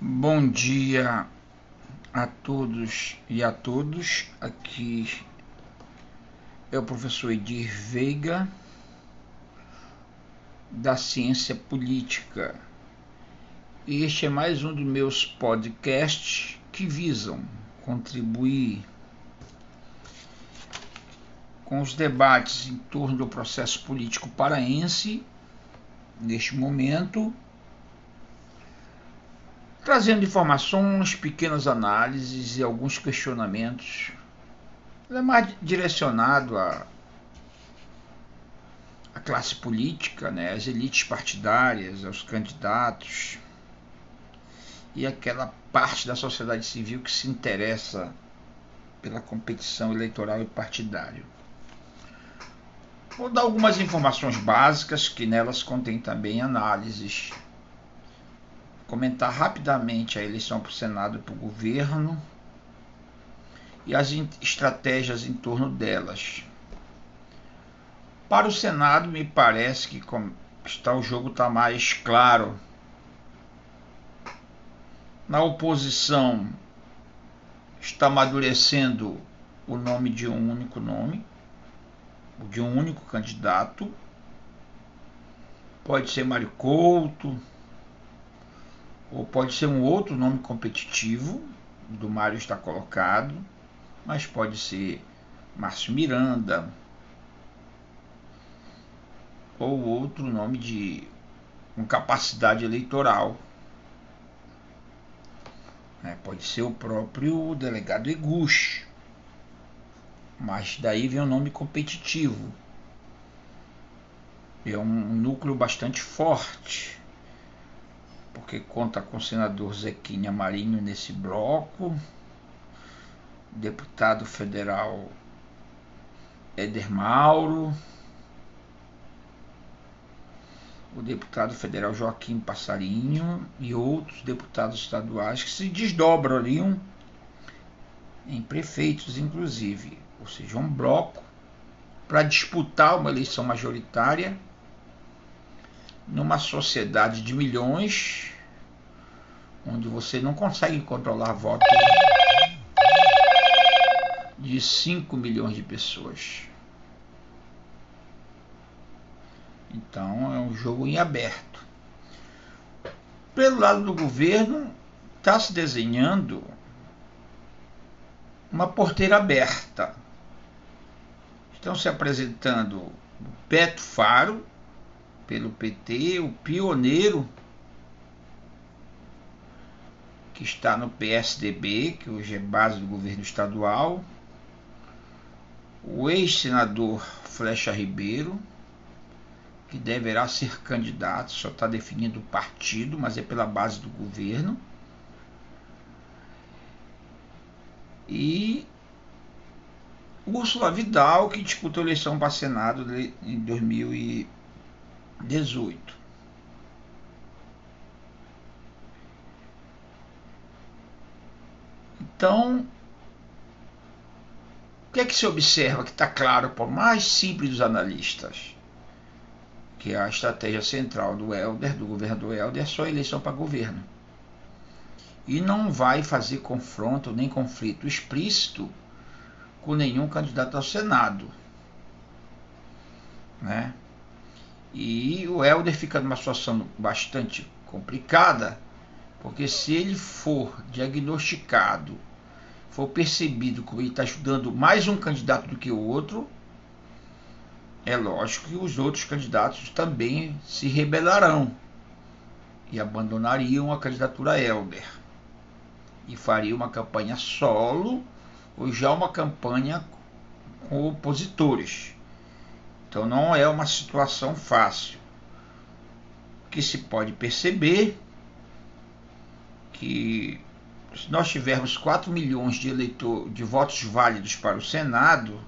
Bom dia a todos e a todos. Aqui é o professor Edir Veiga, da Ciência Política. E este é mais um dos meus podcasts que visam contribuir com os debates em torno do processo político paraense neste momento trazendo informações, pequenas análises e alguns questionamentos. Ele é mais direcionado à, à classe política, né, às elites partidárias, aos candidatos e aquela parte da sociedade civil que se interessa pela competição eleitoral e partidária. Vou dar algumas informações básicas que nelas contém também análises comentar rapidamente a eleição para o Senado e para o governo e as estratégias em torno delas. Para o Senado, me parece que está, o jogo está mais claro. Na oposição, está amadurecendo o nome de um único nome, de um único candidato. Pode ser Mário Couto, ou pode ser um outro nome competitivo, do Mário está colocado, mas pode ser Márcio Miranda, ou outro nome de com capacidade eleitoral. É, pode ser o próprio delegado Eguchi, mas daí vem o um nome competitivo. É um núcleo bastante forte porque conta com o senador Zequinha Marinho nesse bloco, deputado federal Éder Mauro, o deputado federal Joaquim Passarinho e outros deputados estaduais que se desdobram ali um, em prefeitos, inclusive, ou seja, um bloco para disputar uma eleição majoritária numa sociedade de milhões, onde você não consegue controlar votos de 5 milhões de pessoas. Então é um jogo em aberto. Pelo lado do governo, está se desenhando uma porteira aberta. Estão se apresentando Beto Faro, pelo PT, o pioneiro que está no PSDB, que hoje é base do governo estadual, o ex-senador Flecha Ribeiro, que deverá ser candidato, só está definindo o partido, mas é pela base do governo. E Úrsula Vidal, que disputou a eleição para Senado em 2000 18. Então, o que é que se observa que está claro para o mais simples dos analistas? Que a estratégia central do Helder, do governador Helder, é só eleição para governo. E não vai fazer confronto nem conflito explícito com nenhum candidato ao Senado. Né? E o Helder fica numa situação bastante complicada, porque se ele for diagnosticado, for percebido que ele está ajudando mais um candidato do que o outro, é lógico que os outros candidatos também se rebelarão e abandonariam a candidatura Helder e fariam uma campanha solo ou já uma campanha com opositores. Então não é uma situação fácil. Que se pode perceber que se nós tivermos 4 milhões de eleitor, de votos válidos para o Senado,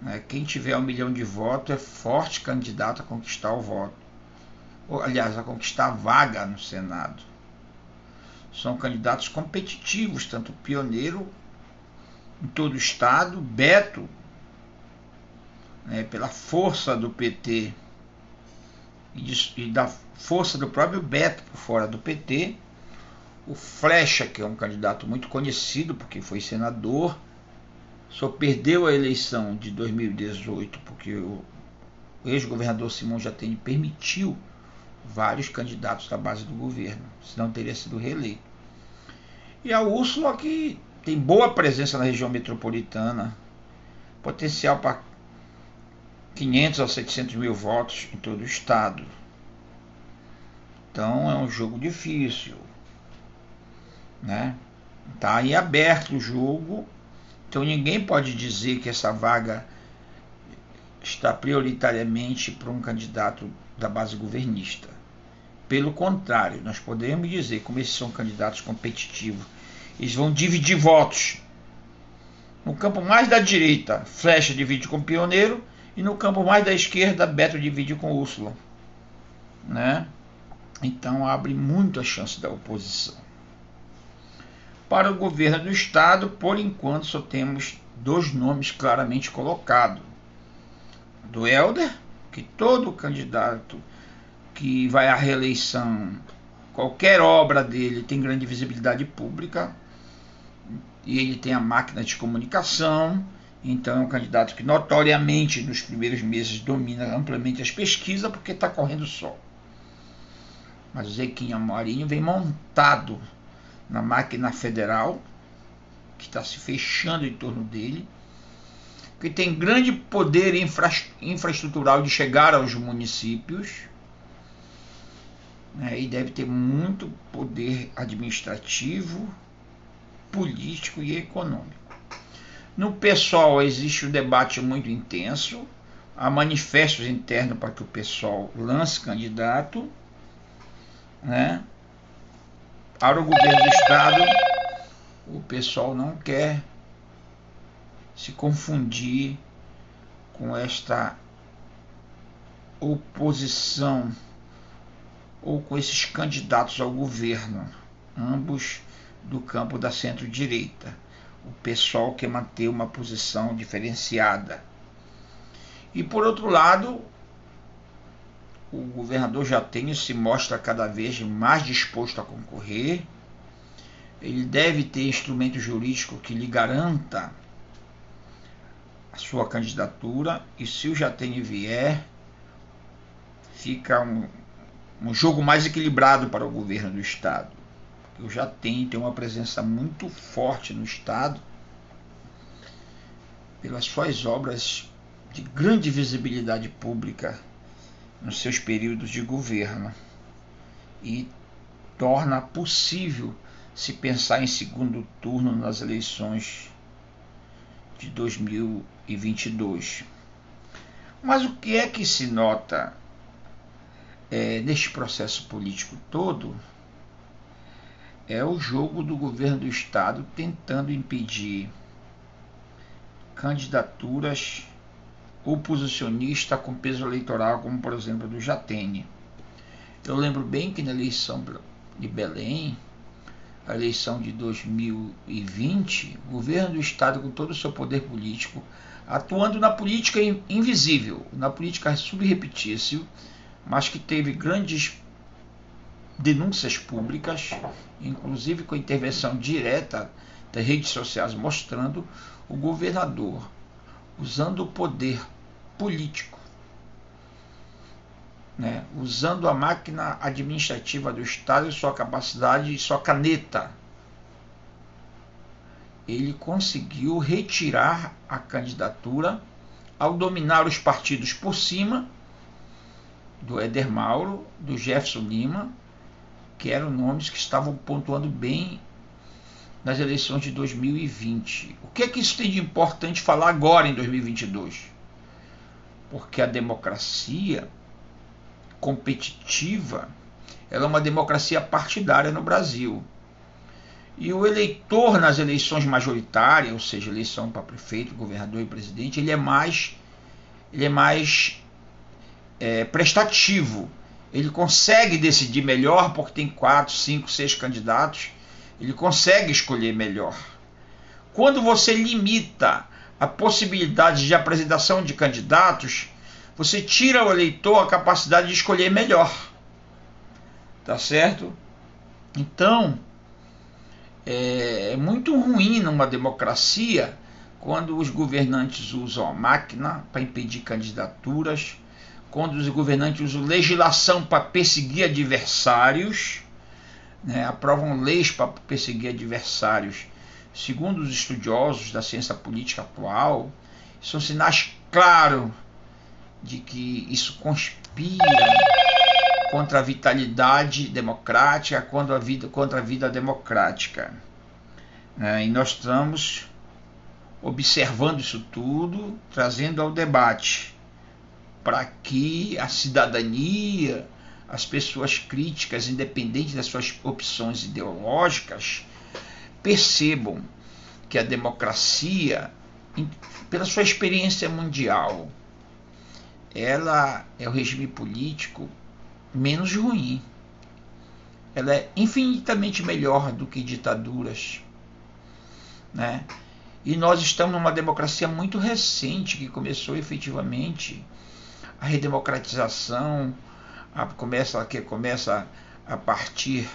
né, quem tiver um milhão de votos é forte candidato a conquistar o voto. Ou, aliás, a conquistar a vaga no Senado. São candidatos competitivos, tanto pioneiro em todo o estado, Beto né, pela força do PT e, de, e da força do próprio Beto por fora do PT, o Flecha, que é um candidato muito conhecido porque foi senador, só perdeu a eleição de 2018 porque o ex-governador Simão Jatene permitiu vários candidatos da base do governo, senão teria sido reeleito. E a Úrsula, que tem boa presença na região metropolitana, potencial para 500 a 700 mil votos em todo o estado. Então é um jogo difícil, né? Tá aí aberto o jogo, então ninguém pode dizer que essa vaga está prioritariamente para um candidato da base governista. Pelo contrário, nós podemos dizer, como esses são candidatos competitivos, eles vão dividir votos. No campo mais da direita, Flecha divide com Pioneiro, e no campo mais da esquerda, Beto divide com Úrsula. Né? Então abre muito a chance da oposição. Para o governo do estado, por enquanto só temos dois nomes claramente colocados. Do Helder, que todo candidato que vai à reeleição, qualquer obra dele tem grande visibilidade pública e ele tem a máquina de comunicação, então é um candidato que notoriamente nos primeiros meses domina amplamente as pesquisas porque está correndo só. Mas o Zequinha Marinho vem montado na máquina federal, que está se fechando em torno dele, que tem grande poder infra infraestrutural de chegar aos municípios né, e deve ter muito poder administrativo, político e econômico. No pessoal existe um debate muito intenso, há manifestos internos para que o pessoal lance candidato, né? Para o governo do estado, o pessoal não quer se confundir com esta oposição ou com esses candidatos ao governo, ambos do campo da centro-direita. O pessoal quer manter uma posição diferenciada. E por outro lado, o governador Jatênio se mostra cada vez mais disposto a concorrer. Ele deve ter instrumento jurídico que lhe garanta a sua candidatura e se o Jatênio vier, fica um, um jogo mais equilibrado para o governo do Estado. Eu já tenho, tem uma presença muito forte no Estado pelas suas obras de grande visibilidade pública nos seus períodos de governo e torna possível se pensar em segundo turno nas eleições de 2022. Mas o que é que se nota é, neste processo político todo é o jogo do governo do estado tentando impedir candidaturas oposicionistas com peso eleitoral, como por exemplo do Jatene. Eu lembro bem que na eleição de Belém, a eleição de 2020, o governo do estado, com todo o seu poder político, atuando na política invisível, na política subrepetível, mas que teve grandes denúncias públicas, inclusive com intervenção direta das redes sociais, mostrando o governador usando o poder político, né, usando a máquina administrativa do Estado e sua capacidade e sua caneta. Ele conseguiu retirar a candidatura ao dominar os partidos por cima do Éder Mauro, do Jefferson Lima, que eram nomes que estavam pontuando bem nas eleições de 2020. O que é que isso tem de importante falar agora em 2022? Porque a democracia competitiva ela é uma democracia partidária no Brasil. E o eleitor nas eleições majoritárias, ou seja, eleição para prefeito, governador e presidente, ele é mais, ele é mais é, prestativo. Ele consegue decidir melhor porque tem quatro, cinco, seis candidatos. Ele consegue escolher melhor. Quando você limita a possibilidade de apresentação de candidatos, você tira ao eleitor a capacidade de escolher melhor. Tá certo? Então, é, é muito ruim numa democracia quando os governantes usam a máquina para impedir candidaturas, quando os governantes usam legislação para perseguir adversários, né, aprovam leis para perseguir adversários. Segundo os estudiosos da ciência política atual, são sinais claros de que isso conspira contra a vitalidade democrática, contra a vida, contra a vida democrática. É, e nós estamos observando isso tudo, trazendo ao debate, para que a cidadania, as pessoas críticas, independente das suas opções ideológicas, percebam que a democracia, pela sua experiência mundial, ela é o regime político menos ruim. Ela é infinitamente melhor do que ditaduras, né? E nós estamos numa democracia muito recente que começou efetivamente a redemocratização, a, começa que começa a partir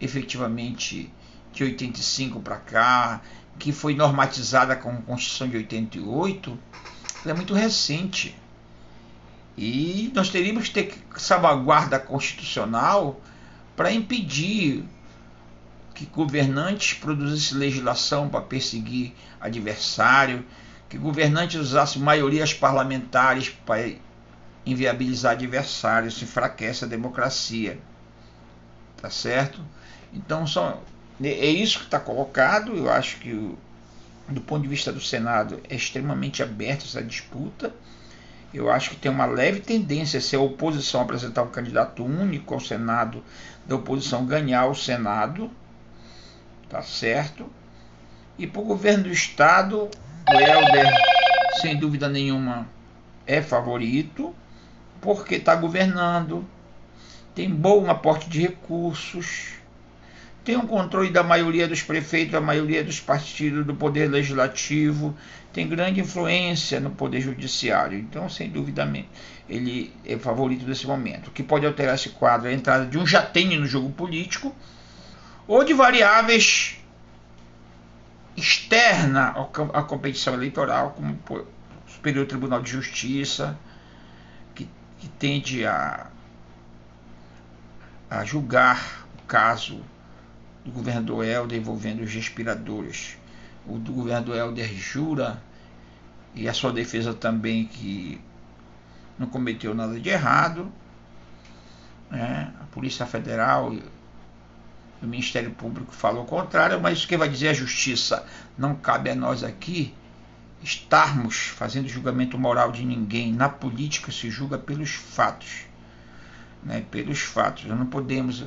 efetivamente de 85 para cá, que foi normatizada com a Constituição de 88, ela é muito recente. E nós teríamos que ter salvaguarda constitucional para impedir que governantes produzissem legislação para perseguir adversário, que governantes usassem maiorias parlamentares para inviabilizar adversários, se enfraquece a democracia. Tá certo? Então são, é isso que está colocado. Eu acho que, do ponto de vista do Senado, é extremamente aberta essa disputa. Eu acho que tem uma leve tendência se a oposição apresentar um candidato único ao Senado, da oposição ganhar o Senado, tá certo? E para o governo do Estado, o Helder, sem dúvida nenhuma, é favorito, porque está governando, tem bom aporte de recursos, tem um controle da maioria dos prefeitos, da maioria dos partidos do poder legislativo, tem grande influência no poder judiciário. Então, sem dúvida, ele é favorito desse momento. O que pode alterar esse quadro é a entrada de um jatene no jogo político ou de variáveis externa à competição eleitoral, como o Superior Tribunal de Justiça, que, que tende a, a julgar o caso do governador Helder envolvendo os respiradores. O do governador Helder jura, e a sua defesa também, que não cometeu nada de errado. Né? A Polícia Federal e o Ministério Público falou o contrário, mas quem vai dizer é a justiça. Não cabe a nós aqui estarmos fazendo julgamento moral de ninguém. Na política se julga pelos fatos. Né? Pelos fatos. Nós não podemos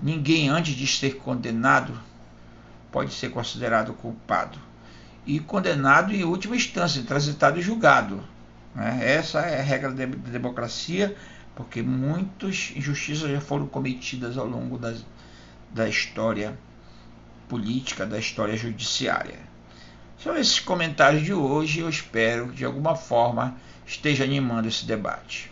Ninguém, antes de ser condenado, pode ser considerado culpado. E condenado em última instância, transitado e julgado. Né? Essa é a regra da democracia, porque muitas injustiças já foram cometidas ao longo das, da história política, da história judiciária. São esses comentários de hoje. Eu espero que de alguma forma esteja animando esse debate.